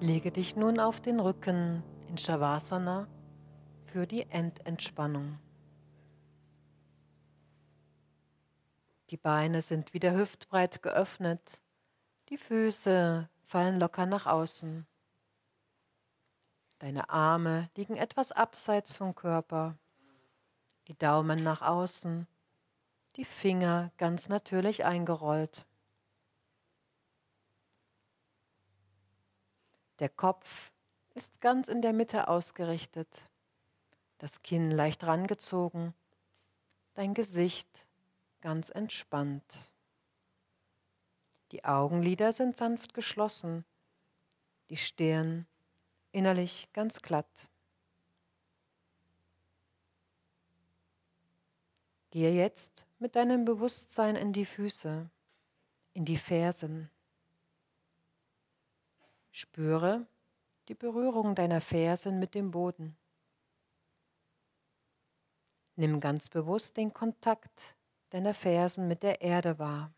Lege dich nun auf den Rücken in Shavasana für die Endentspannung. Die Beine sind wieder hüftbreit geöffnet, die Füße fallen locker nach außen. Deine Arme liegen etwas abseits vom Körper, die Daumen nach außen, die Finger ganz natürlich eingerollt. Der Kopf ist ganz in der Mitte ausgerichtet, das Kinn leicht rangezogen, dein Gesicht ganz entspannt. Die Augenlider sind sanft geschlossen, die Stirn innerlich ganz glatt. Gehe jetzt mit deinem Bewusstsein in die Füße, in die Fersen. Spüre die Berührung deiner Fersen mit dem Boden. Nimm ganz bewusst den Kontakt deiner Fersen mit der Erde wahr.